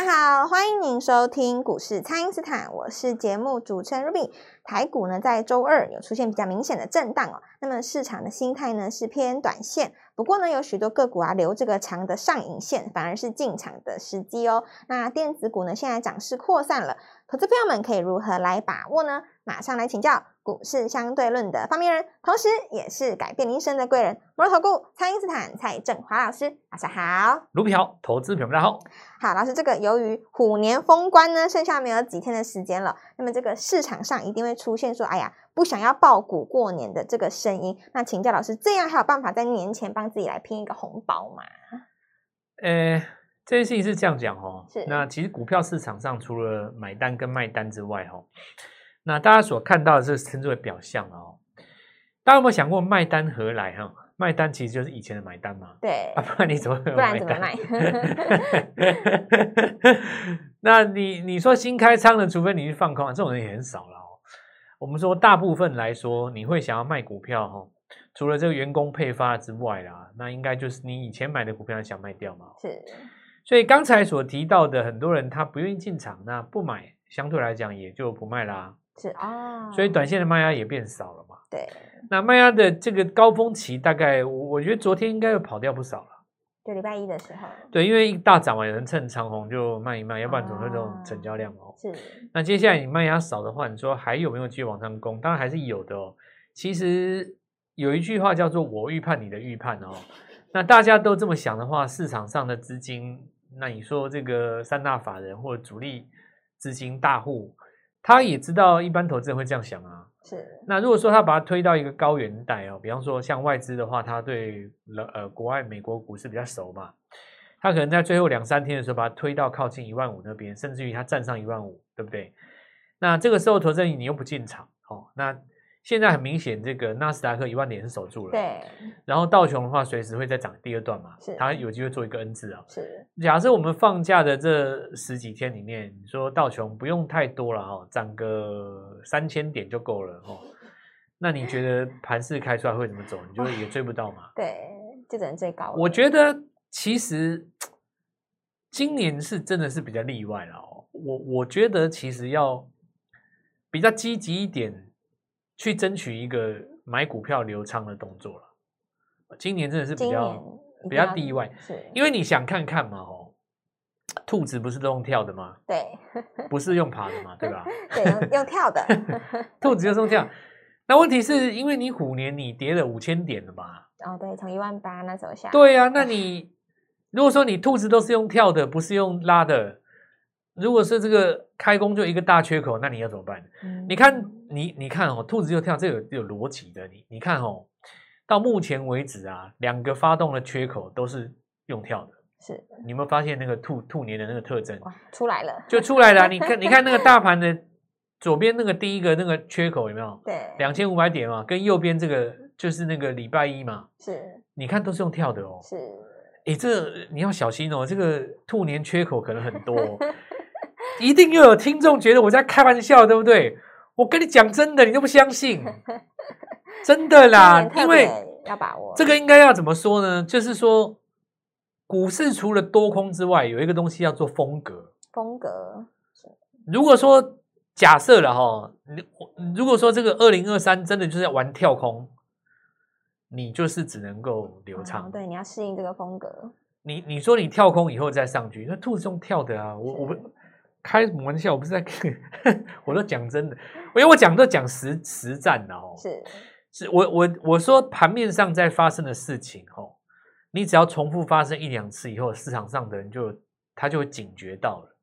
大家好，欢迎您收听股市蔡因斯坦，我是节目主持人 Ruby。台股呢在周二有出现比较明显的震荡哦，那么市场的心态呢是偏短线，不过呢有许多个股啊留这个长的上影线，反而是进场的时机哦。那电子股呢现在涨势扩散了，投资朋友们可以如何来把握呢？马上来请教股市相对论的发明人，同时也是改变一生的贵人——摩尔投顾蔡因斯坦蔡正华老师，晚上好。卢比好，投资朋友们好。好，老师，这个由于虎年封关呢，剩下没有几天的时间了，那么这个市场上一定会出现说，哎呀，不想要爆股过年的这个声音。那请教老师，这样还有办法在年前帮自己来拼一个红包吗？呃，这件事情是这样讲哦。是。那其实股票市场上除了买单跟卖单之外，哦。那大家所看到的是称之为表象哦。大家有没有想过卖单何来哈？卖单其实就是以前的买单嘛。对。啊，不然你怎么？不然怎么卖？那你你说新开仓的，除非你去放空，这种人也很少了哦。我们说大部分来说，你会想要卖股票哈，除了这个员工配发之外啦，那应该就是你以前买的股票想卖掉嘛。是。所以刚才所提到的很多人他不愿意进场，那不买相对来讲也就不卖啦。是啊，哦，所以短线的卖压也变少了嘛。对，那卖压的这个高峰期，大概我我觉得昨天应该又跑掉不少了。就礼拜一的时候。对，因为一大早嘛，有人趁长红就卖一卖，要不然总会这种成交量哦。是。那接下来你卖压少的话，你说还有没有继续往上攻？当然还是有的哦。其实有一句话叫做“我预判你的预判”哦。那大家都这么想的话，市场上的资金，那你说这个三大法人或者主力资金大户。他也知道一般投资人会这样想啊，是。那如果说他把它推到一个高原带哦，比方说像外资的话，他对呃国外美国股市比较熟嘛，他可能在最后两三天的时候把它推到靠近一万五那边，甚至于他站上一万五，对不对？那这个时候投资人你又不进场哦，那。现在很明显，这个纳斯达克一万点是守住了。对。然后道琼的话，随时会再涨第二段嘛。是。它有机会做一个 N 字啊。是。假设我们放假的这十几天里面，你说道琼不用太多了哈，涨个三千点就够了哈。那你觉得盘势开出来会怎么走？你就也追不到嘛。对，就只能最高。我觉得其实今年是真的是比较例外了哦。我我觉得其实要比较积极一点。去争取一个买股票留仓的动作了。今年真的是比较比较例外，是因为你想看看嘛，哦，兔子不是都用跳的吗？对，不是用爬的嘛，对吧？对，用用跳的，兔子就是用跳。那问题是因为你虎年你跌了五千点了嘛？哦，对，从一万八那时候下。对啊，那你如果说你兔子都是用跳的，不是用拉的。如果是这个开工就一个大缺口，那你要怎么办？嗯、你看，你你看哦，兔子就跳，这有有逻辑的。你你看哦，到目前为止啊，两个发动的缺口都是用跳的。是，你有没有发现那个兔兔年的那个特征？出来了，就出来了。你看，你看那个大盘的左边那个第一个那个缺口有没有？对，两千五百点嘛，跟右边这个就是那个礼拜一嘛。是，你看都是用跳的哦。是，哎，这你要小心哦，这个兔年缺口可能很多哦。一定又有听众觉得我在开玩笑，对不对？我跟你讲真的，你都不相信，真的啦。因为要把握这个，应该要怎么说呢？就是说，股市除了多空之外，有一个东西要做风格。风格。如果说假设了哈，你如果说这个二零二三真的就是要玩跳空，你就是只能够留仓。哦，对，你要适应这个风格。你你说你跳空以后再上去，那兔子用跳的啊，我我不。开什么玩笑？我不是在开，我都讲真的，因为我讲都讲实实战的哦。是，是我我我说盘面上在发生的事情哦，你只要重复发生一两次以后，市场上的人就他就会警觉到了。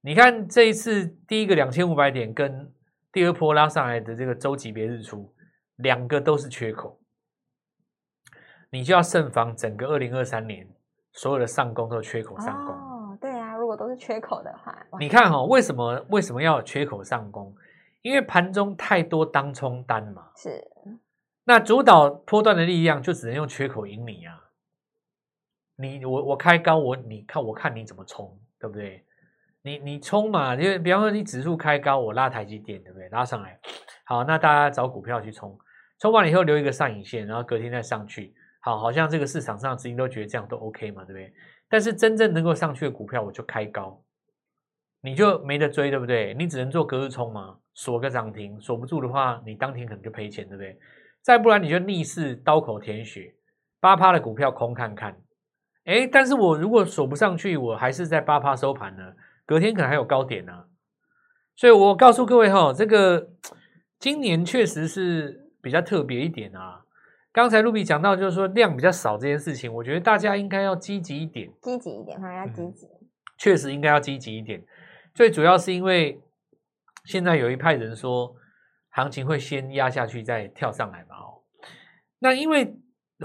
你看这一次第一个两千五百点跟第二波拉上来的这个周级别日出，两个都是缺口，你就要慎防整个二零二三年所有的上攻都缺口上攻。果都是缺口的话，你看哈、哦，为什么为什么要缺口上攻？因为盘中太多当冲单嘛。是，那主导波段的力量就只能用缺口赢你啊。你我我开高，我你看我看你怎么冲，对不对？你你冲嘛，就比方说你指数开高，我拉台积电，对不对？拉上来，好，那大家找股票去冲，冲完了以后留一个上影线，然后隔天再上去，好，好像这个市场上资金都觉得这样都 OK 嘛，对不对？但是真正能够上去的股票，我就开高，你就没得追，对不对？你只能做隔日冲嘛，锁个涨停，锁不住的话，你当天可能就赔钱，对不对？再不然你就逆势刀口舔血，八趴的股票空看看，哎，但是我如果锁不上去，我还是在八趴收盘呢，隔天可能还有高点呢、所以我告诉各位哈，这个今年确实是比较特别一点啊。刚才露比讲到，就是说量比较少这件事情，我觉得大家应该要积极一点，积极一点，反正要积极。确实应该要积极一点。最主要是因为现在有一派人说，行情会先压下去再跳上来嘛。哦，那因为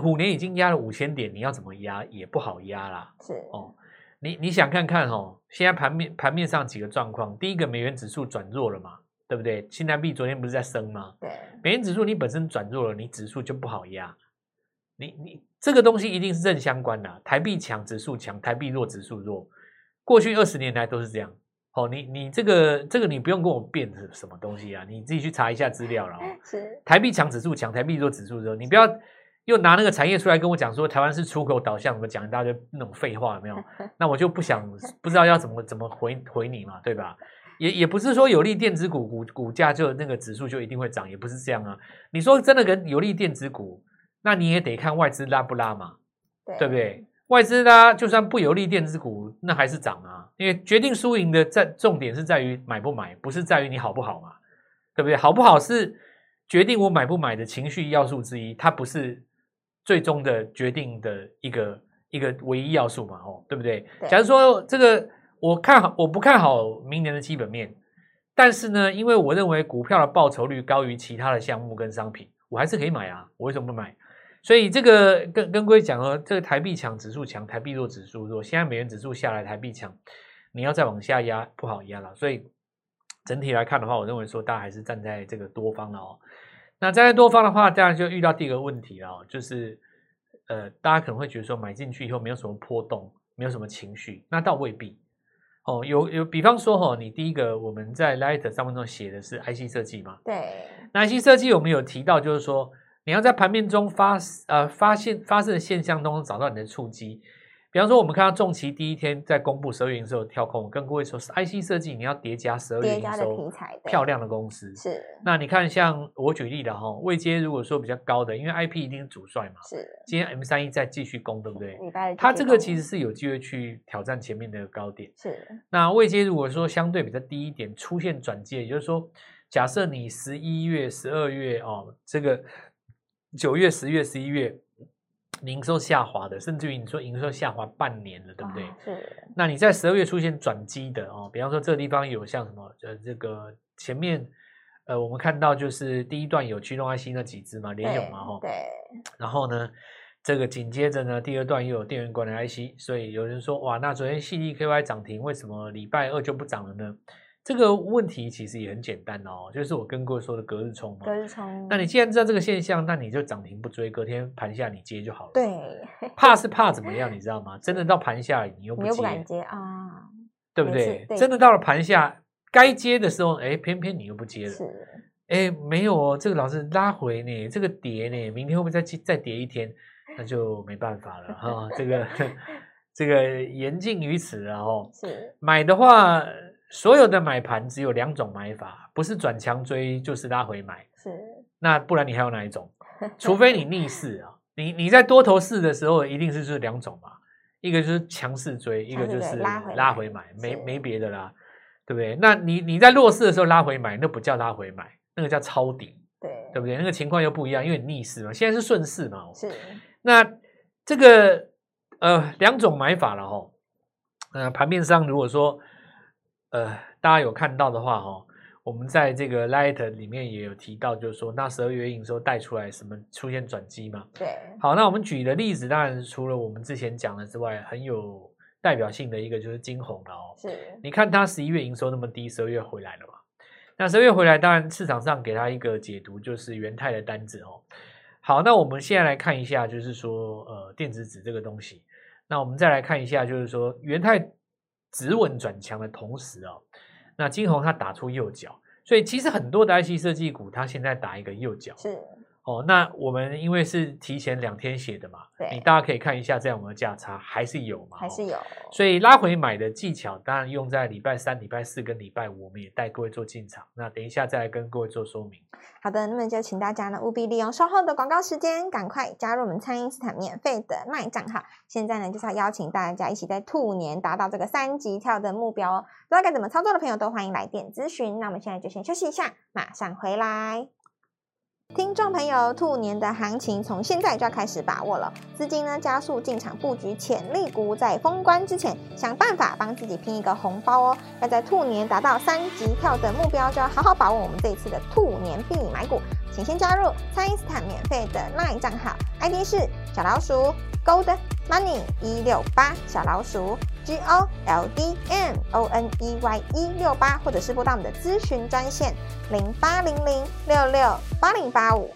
虎年已经压了五千点，你要怎么压也不好压啦。是哦，你你想看看哦，现在盘面盘面上几个状况，第一个美元指数转弱了嘛。对不对？新台币昨天不是在升吗？对，美元指数你本身转弱了，你指数就不好压。你你这个东西一定是正相关的啊，台币强，指数强；台币弱，指数弱。过去二十年来都是这样。哦，你你这个这个你不用跟我辩什么东西啊，你自己去查一下资料了。是台币强，指数强；台币弱，指数弱。你不要又拿那个产业出来跟我讲说台湾是出口导向，怎么讲一大堆那种废话，有没有？那我就不想不知道要怎么怎么回回你嘛，对吧？也也不是说有利电子股股股价就那个指数就一定会涨，也不是这样啊。你说真的跟有利电子股，那你也得看外资拉不拉嘛，对，对不对？外资拉就算不有利电子股，那还是涨啊。因为决定输赢的在重点是在于买不买，不是在于你好不好嘛，对不对？好不好是决定我买不买的情绪要素之一，它不是最终的决定的一个一个唯一要素嘛，哦，对不对？对，假如说这个。我看好，我不看好明年的基本面，但是呢，因为我认为股票的报酬率高于其他的项目跟商品，我还是可以买啊。我为什么不买？所以这个跟跟各位讲哦，这个台币强，指数强，台币弱，指数弱。现在美元指数下来，台币强，你要再往下压，不好压了。所以整体来看的话，我认为说大家还是站在这个多方了哦。那站在多方的话，当然就遇到第一个问题了，就是呃，大家可能会觉得说买进去以后没有什么波动，没有什么情绪，那倒未必。哦，有有，比方说哈，你第一个我们在 Light 上面中写的是 IC 设计嘛？对，那 IC 设计我们有提到，就是说你要在盘面中发呃发现发生的现象当中找到你的触机。比方说，我们看到重期第一天在公布十二月营收跳空，我跟各位说是 IC 设计，你要叠加十二月营收，漂亮的公司是。那你看，像我举例的哈，位阶如果说比较高的，因为 IP 一定是主帅嘛，是。今天 M 三一再继续攻，对不对？它这个其实是有机会去挑战前面的高点。是。那位阶如果说相对比较低一点，出现转介，也就是说，假设你十一月、十二月哦，这个九月、十月、十一月。营收下滑的，甚至于你说营收下滑半年了，对不对？哦、是。那你在十二月出现转机的哦，比方说这个地方有像什么呃，这个前面呃，我们看到就是第一段有驱动 IC 那几只嘛，联咏嘛哈。对。然后呢，这个紧接着呢，第二段又有电源管理 IC，所以有人说哇，那昨天 C D K Y 涨停，为什么礼拜二就不涨了呢？这个问题其实也很简单哦，就是我跟各位说的隔日冲嘛。隔日冲。那你既然知道这个现象，那你就涨停不追，隔天盘下你接就好了。对。怕是怕怎么样？你知道吗？真的到盘下你又不接，你又不敢接啊，对不对？对，真的到了盘下该接的时候，哎，偏偏你又不接了。是。哎，没有哦，这个老师拉回呢，这个跌呢，明天会不会再再跌一天？那就没办法了哈、哦。这个 这个言尽于此了哦。是。买的话。所有的买盘只有两种买法，不是转强追就是拉回买。是，那不然你还有哪一种？除非你逆势啊，你你在多头市的时候，一定是这两种嘛，一个就是强势追，一个就是拉回拉回买，没没别的啦，对不对？那你你在弱势的时候拉回买，那不叫拉回买，那个叫抄底，对对不对？那个情况又不一样，因为逆势嘛，现在是顺势嘛。是，那这个呃两种买法了哈，呃盘面上如果说。呃，大家有看到的话，哦，我们在这个 Light 里面也有提到，就是说那十二月营收带出来什么出现转机嘛？对。好，那我们举的例子，当然除了我们之前讲的之外，很有代表性的一个就是晶宏了哦。是。你看它十一月营收那么低，十二月回来了嘛？那十二月回来，当然市场上给它一个解读就是元泰的单子哦。好，那我们现在来看一下，就是说呃电子纸这个东西。那我们再来看一下，就是说元太。止稳转强的同时哦，那金宏它打出右脚，所以其实很多的 IC 设计股它现在打一个右脚，是。哦，那我们因为是提前两天写的嘛，对，你大家可以看一下，这样我们的价差还是有嘛，还是有。所以拉回买的技巧，当然用在礼拜三、礼拜四跟礼拜五，我们也带各位做进场。那等一下再来跟各位做说明。好的，那么就请大家呢务必利用稍后的广告时间，赶快加入我们蔡因斯坦免费的 LINE 账号。现在呢就是要邀请大家一起在兔年达到这个三级跳的目标哦。不知道该怎么操作的朋友都欢迎来电咨询。那我们现在就先休息一下，马上回来。听众朋友，兔年的行情从现在就要开始把握了，资金呢加速进场布局潜力股，在封关之前想办法帮自己拼一个红包哦。要在兔年达到三级跳的目标，就要好好把握我们这一次的兔年必买股。请先加入蔡因斯坦免费的 LINE 账号，ID 是小老鼠 Gold Money 一六八小老鼠。G O L D M O N E Y 一六八，或者是拨打我们的咨询专线零八零零六六八零八五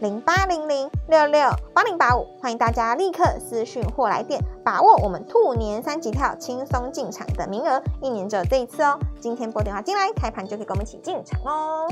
零八零零六六八零八五，欢迎大家立刻私讯或来电，把握我们兔年三级跳轻松进场的名额，一年只有这一次哦。今天拨电话进来，开盘就可以跟我们一起进场哦。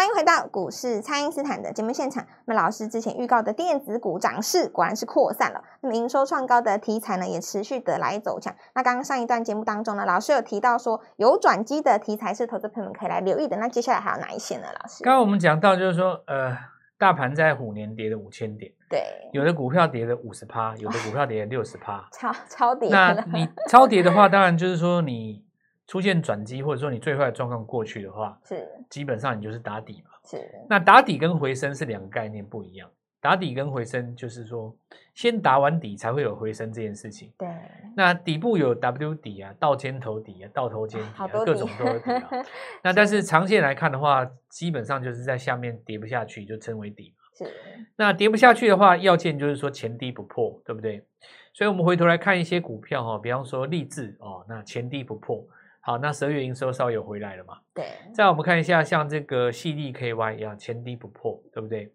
欢迎回到股市，蔡因斯坦的节目现场。那么老师之前预告的电子股涨势果然是扩散了。那么营收创高的题材呢，也持续的来走强。那刚刚上一段节目当中呢，老师有提到说有转机的题材是投资朋友们可以来留意的。那接下来还有哪一些呢？老师，刚刚我们讲到就是说，呃，大盘在虎年跌了五千点，对，有的股票跌了五十趴，有的股票跌了六十趴，超超跌。那你超跌的话，当然就是说你。出现转机，或者说你最坏的状况过去的话，是基本上你就是打底嘛。是，那打底跟回升是两个概念不一样。打底跟回升就是说，先打完底才会有回升这件事情。对。那底部有 W 底啊，倒尖头底啊，倒头肩底啊，底各种都有底啊。那但是长线来看的话，基本上就是在下面跌不下去就称为底嘛。是。那跌不下去的话，要件就是说前低不破，对不对？所以我们回头来看一些股票哈，比方说立志哦，那前低不破。好，那十二月营收稍微有回来了嘛？对。再我们看一下，像这个细粒 KY 一样，前低不破，对不对？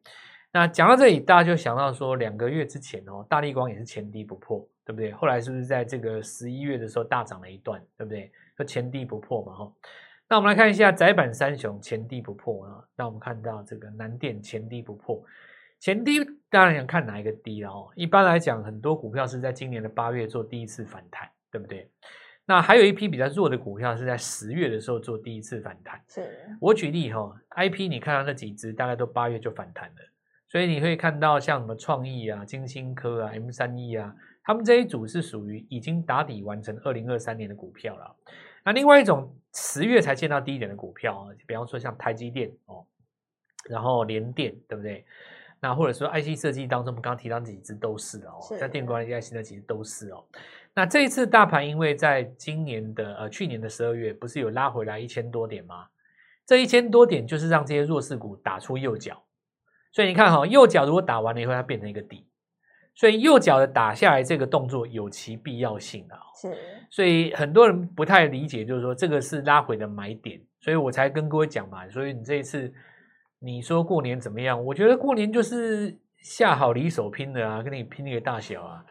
那讲到这里，大家就想到说，两个月之前哦，大力光也是前低不破，对不对？后来是不是在这个十一月的时候大涨了一段，对不对？说前低不破嘛，哈。那我们来看一下窄板三雄前低不破啊。那我们看到这个南电前低不破，前低当然想看哪一个低了哦。一般来讲，很多股票是在今年的八月做第一次反弹，对不对？那还有一批比较弱的股票是在十月的时候做第一次反弹。是我举例哈，IP 你看到那几只大概都八月就反弹了，所以你会看到像什么创意啊、金星科啊、M 三 E 啊，他们这一组是属于已经打底完成二零二三年的股票了。那另外一种十月才见到低点的股票啊，比方说像台积电哦，然后联电对不对？那或者说 IC 设计当中，我们刚刚提到几只都是哦，像电光 IC 那几只都是哦。那这一次大盘，因为在今年的呃去年的十二月，不是有拉回来一千多点吗？这一千多点就是让这些弱势股打出右脚，所以你看哈、哦，右脚如果打完了以后，它变成一个底，所以右脚的打下来这个动作有其必要性的、哦。是，所以很多人不太理解，就是说这个是拉回的买点，所以我才跟各位讲嘛。所以你这一次你说过年怎么样？我觉得过年就是下好离手拼的啊，跟你拼那个大小啊。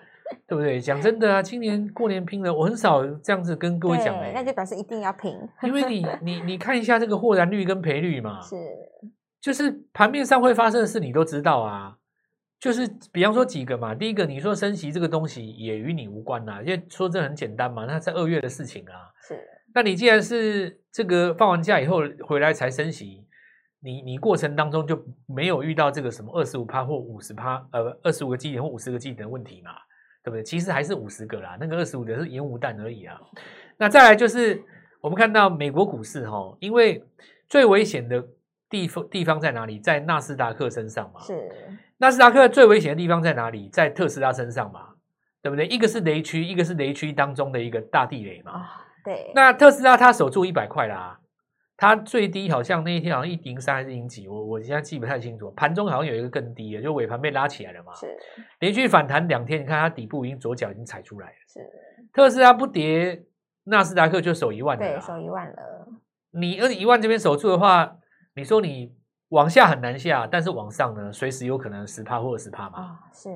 对不对？讲真的啊，今年过年拼了，我很少这样子跟各位讲哎，那就表示一定要拼，因为你 你你看一下这个获然率跟赔率嘛，是，就是盘面上会发生的事你都知道啊，就是比方说几个嘛，第一个你说升息这个东西也与你无关呐，因为说这很简单嘛，那在二月的事情啊，是，那你既然是这个放完假以后回来才升息。你你过程当中就没有遇到这个什么二十五趴或五十趴，呃，二十五个基点或五十个基点的问题嘛？对不对？其实还是五十个啦，那个二十五个是烟雾弹而已啊。那再来就是我们看到美国股市哈、哦，因为最危险的地方地方在哪里？在纳斯达克身上嘛。是。纳斯达克最危险的地方在哪里？在特斯拉身上嘛，对不对？一个是雷区，一个是雷区当中的一个大地雷嘛。哦、对。那特斯拉它守住一百块啦，它最低好像那一天好像一零三还是零几，我我现在记不太清楚。盘中好像有一个更低的，就尾盘被拉起来了嘛。是，连续反弹两天，你看它底部已经左脚已经踩出来了。是，特斯拉不跌，纳斯达克就守一万了。对，守一万了。你而且一万这边守住的话，你说你往下很难下，但是往上呢，随时有可能十趴或者十趴嘛。哦，是。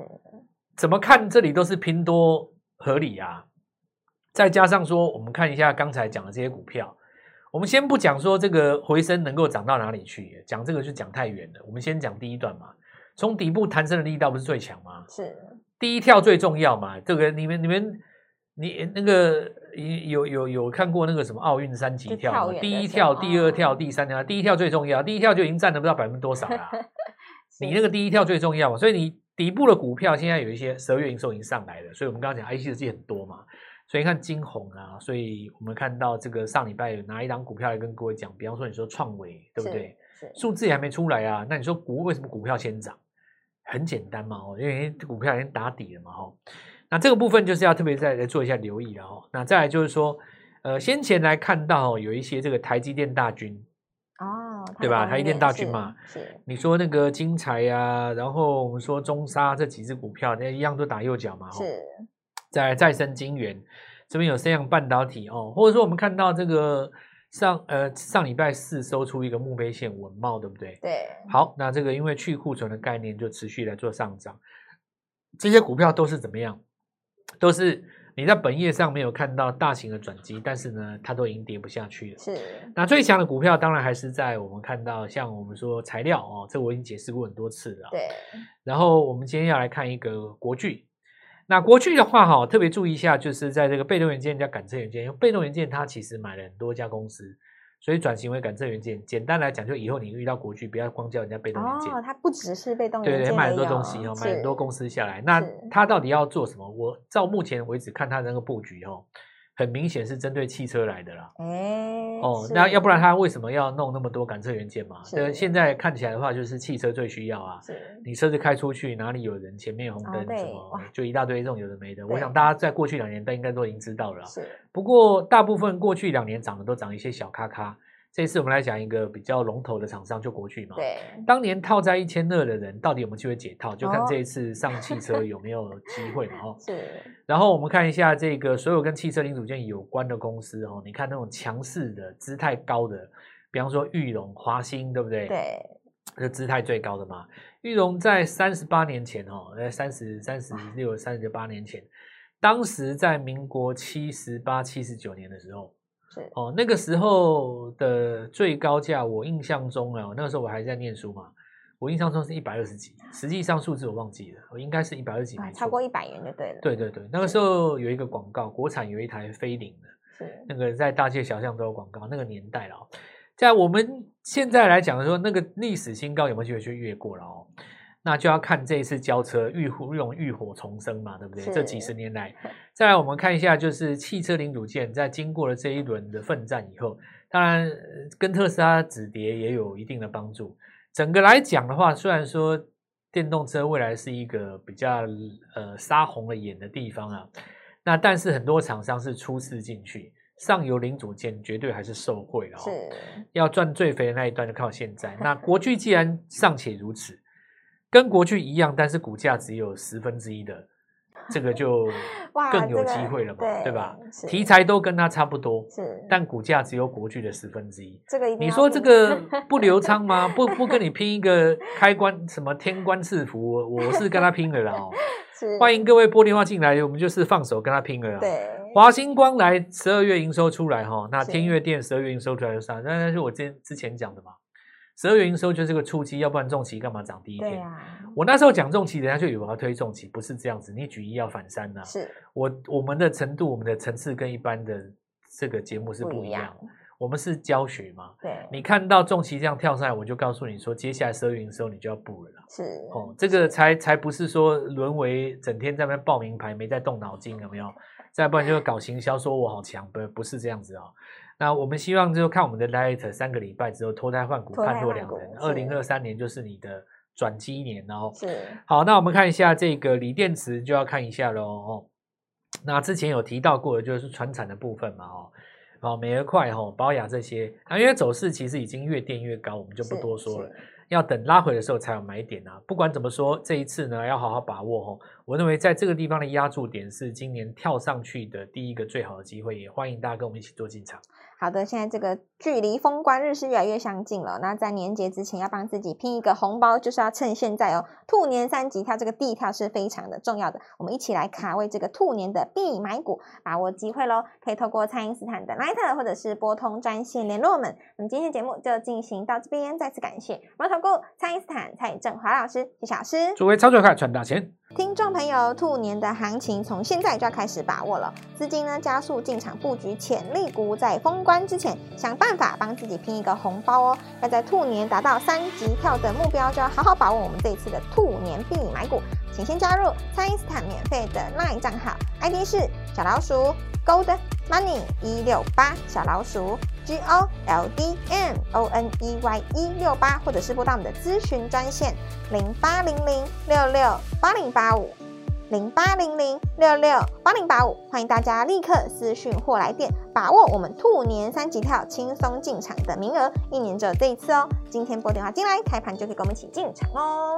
怎么看这里都是拼多合理啊。再加上说，我们看一下刚才讲的这些股票。我们先不讲说这个回升能够涨到哪里去，讲这个就讲太远了。我们先讲第一段嘛，从底部弹升的力道不是最强吗？是，第一跳最重要嘛。这个你们你们你那个有有有看过那个什么奥运三级跳吗？第一跳、第二跳、第三跳，第一跳最重要，第一跳就已经占了不知道百分之多少了。你那个第一跳最重要嘛，所以你底部的股票现在有一些十二月营收已经上来了，所以我们刚刚讲 IC 设计很多嘛。所以看金红啊，所以我们看到这个上礼拜有拿一档股票来跟各位讲，比方说你说创维对不对？数字也还没出来啊，那你说股为什么股票先涨？很简单嘛，哦，因为股票已经打底了嘛，哈。那这个部分就是要特别再来做一下留意了，哈。那再来就是说，呃，先前来看到有一些这个台积电大军哦，对吧？台积电大军嘛，是。你说那个精材呀，然后我们说中沙这几只股票，那一样都打右脚嘛，是。在再生晶圆这边有三样半导体哦，或者说我们看到这个上呃上礼拜四收出一个墓碑线稳懋，对不对？对。好，那这个因为去库存的概念就持续来做上涨，这些股票都是怎么样？都是你在本业上没有看到大型的转机，但是呢，它都已经跌不下去了。是。那最强的股票当然还是在我们看到像我们说材料哦，这我已经解释过很多次了。对。然后我们今天要来看一个国巨。那国巨的话哈，特别注意一下，就是在这个被动元件加感测元件，因为被动元件它其实买了很多家公司，所以转型为感测元件。简单来讲，就以后你遇到国巨，不要光叫人家被动元件。哦，它不只是被动元件，对对，买很多东西哦，买很多公司下来。那它到底要做什么？我照目前为止看它的那个布局哦。很明显是针对汽车来的啦，哎、哦，那要不然他为什么要弄那么多感测元件嘛？对，现在看起来的话，就是汽车最需要啊。你车子开出去，哪里有人，前面有红灯，什么就一大堆这种有的没的。我想大家在过去两年都应该都已经知道了。是，不过大部分过去两年涨的都涨一些小咖咖。这次我们来讲一个比较龙头的厂商，就国巨嘛。对，当年套在一千二的人，到底有没有机会解套？就看这一次上汽车有没有机会嘛。哦，是。然后我们看一下这个所有跟汽车零组件有关的公司哦，你看那种强势的、姿态高的，比方说玉龙、华新，对不对？对。这姿态最高的嘛。玉龙在三十八年前哦，在三十三十六、三十八年前，当时在民国七十八、七十九年的时候。是哦，那个时候的最高价，我印象中啊，那个时候我还在念书嘛，我印象中是一百二十几，实际上数字我忘记了，我应该是一百二十几，超过一百元就对了。对对对，那个时候有一个广告，国产有一台飞凌的，是那个在大街小巷都有广告，那个年代了。在我们现在来讲的时候，那个历史新高有没有机会去越过了哦？那就要看这一次交车浴火用浴火重生嘛，对不对？这几十年来，再来我们看一下，就是汽车零组件在经过了这一轮的奋战以后，当然跟特斯拉止跌也有一定的帮助。整个来讲的话，虽然说电动车未来是一个比较呃杀红了眼的地方啊，那但是很多厂商是初次进去，上游零组件绝对还是受惠了哦。是，要赚最肥的那一段就靠现在。那国巨既然尚且如此。跟国巨一样，但是股价只有十分之一的，这个就 更有机会了嘛，这个、对，对吧？题材都跟它差不多，是，但股价只有国巨的十分之一。这个你说这个 不流畅吗？不不跟你拼一个开关什么天官赐福，我是跟他拼了啦哦。是，欢迎各位拨电话进来，我们就是放手跟他拼了啦。对，华星光来十二月营收出来哈，那天越电十二月营收出来就上，那那是我之之前讲的嘛。十二月营收就是个初期，要不然重期干嘛涨第一天？啊、我那时候讲重期，人家就以为我要推重期，不是这样子。你举一要反三呐、啊？是我我们的程度，我们的层次跟一般的这个节目是不一样。一样我们是教学嘛？对。你看到重期这样跳上来，我就告诉你说，接下来十二月营收你就要补了啦。是哦，这个才才不是说沦为整天在那边报名牌，没在动脑筋，有没有？再不然就搞行销，说我好强，不不是这样子啊、哦。那我们希望就看我们的 Light 三个礼拜之后脱胎换骨，判若两人。二零二三年就是你的转机年，然后是好。那我们看一下这个锂电池，就要看一下喽哦。那之前有提到过的，就是船产的部分嘛哦，哦美而快哈，宝雅这些啊，因为走势其实已经越垫越高，我们就不多说了。要等拉回的时候才有买点啊！不管怎么说，这一次呢要好好把握哦。我认为在这个地方的压注点是今年跳上去的第一个最好的机会，也欢迎大家跟我们一起做进场。好的，现在这个距离封关日是越来越相近了。那在年节之前要帮自己拼一个红包，就是要趁现在哦。兔年三级跳，这个地跳是非常的重要的。我们一起来卡位这个兔年的必买股，把握机会喽！可以透过蔡因斯坦的 Line 或者是拨通专线联络我们。那么今天节目就进行到这边，再次感谢摩投顾蔡因斯坦蔡振华老师谢谢老师。祝各位操作快，赚大钱！听众朋友，兔年的行情从现在就要开始把握了，资金呢加速进场布局潜力股，在封关之前想办法帮自己拼一个红包哦。要在兔年达到三级跳的目标，就要好好把握我们这一次的兔年必买股。请先加入蔡因斯坦免费的 LINE 账号，ID 是小老鼠 Gold Money 一六八小老鼠。G O L D M O N E Y 一六八，或者是拨打我们的咨询专线零八零零六六八零八五零八零零六六八零八五，欢迎大家立刻私讯或来电，把握我们兔年三级跳轻松进场的名额，一年只有这一次哦。今天拨电话进来，开盘就可以跟我们一起进场哦。